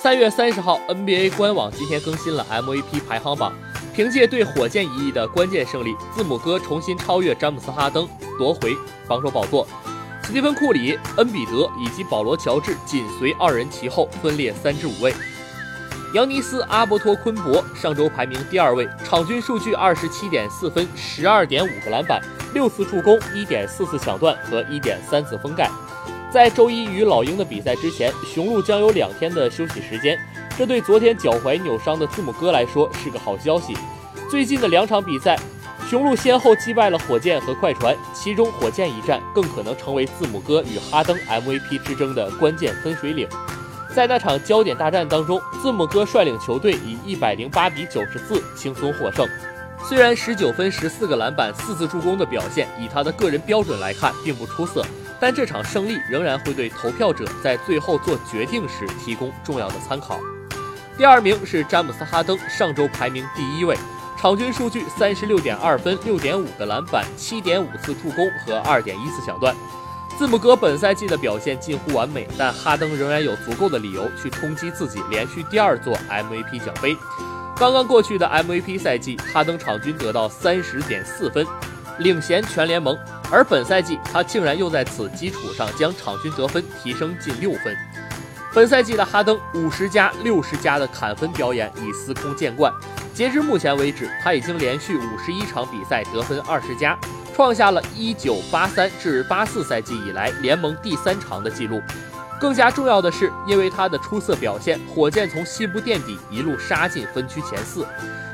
三月三十号，NBA 官网今天更新了 MVP 排行榜。凭借对火箭一役的关键胜利，字母哥重新超越詹姆斯·哈登，夺回防守宝座。斯蒂芬·库里、恩比德以及保罗·乔治紧随二人其后，分列三至五位。扬尼斯·阿伯托昆博上周排名第二位，场均数据二十七点四分、十二点五个篮板、六次助攻、一点四次抢断和一点三次封盖。在周一与老鹰的比赛之前，雄鹿将有两天的休息时间，这对昨天脚踝扭伤的字母哥来说是个好消息。最近的两场比赛，雄鹿先后击败了火箭和快船，其中火箭一战更可能成为字母哥与哈登 MVP 之争的关键分水岭。在那场焦点大战当中，字母哥率领球队以一百零八比九十四轻松获胜。虽然十九分、十四个篮板、四次助攻的表现，以他的个人标准来看并不出色，但这场胜利仍然会对投票者在最后做决定时提供重要的参考。第二名是詹姆斯·哈登，上周排名第一位，场均数据三十六点二分、六点五个篮板、七点五次助攻和二点一次抢断。字母哥本赛季的表现近乎完美，但哈登仍然有足够的理由去冲击自己连续第二座 MVP 奖杯。刚刚过去的 MVP 赛季，哈登场均得到三十点四分，领衔全联盟。而本赛季，他竟然又在此基础上将场均得分提升近六分。本赛季的哈登五十加六十加的砍分表演已司空见惯。截至目前为止，他已经连续五十一场比赛得分二十加。创下了一九八三至八四赛季以来联盟第三长的纪录。更加重要的是，因为他的出色表现，火箭从西部垫底一路杀进分区前四，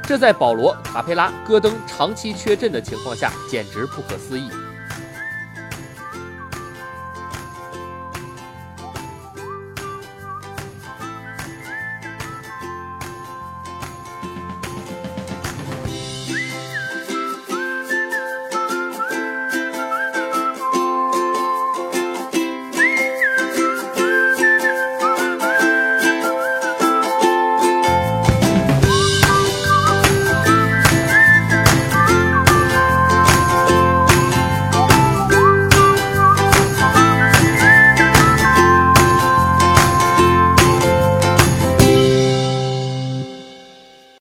这在保罗、卡佩拉、戈登长期缺阵的情况下，简直不可思议。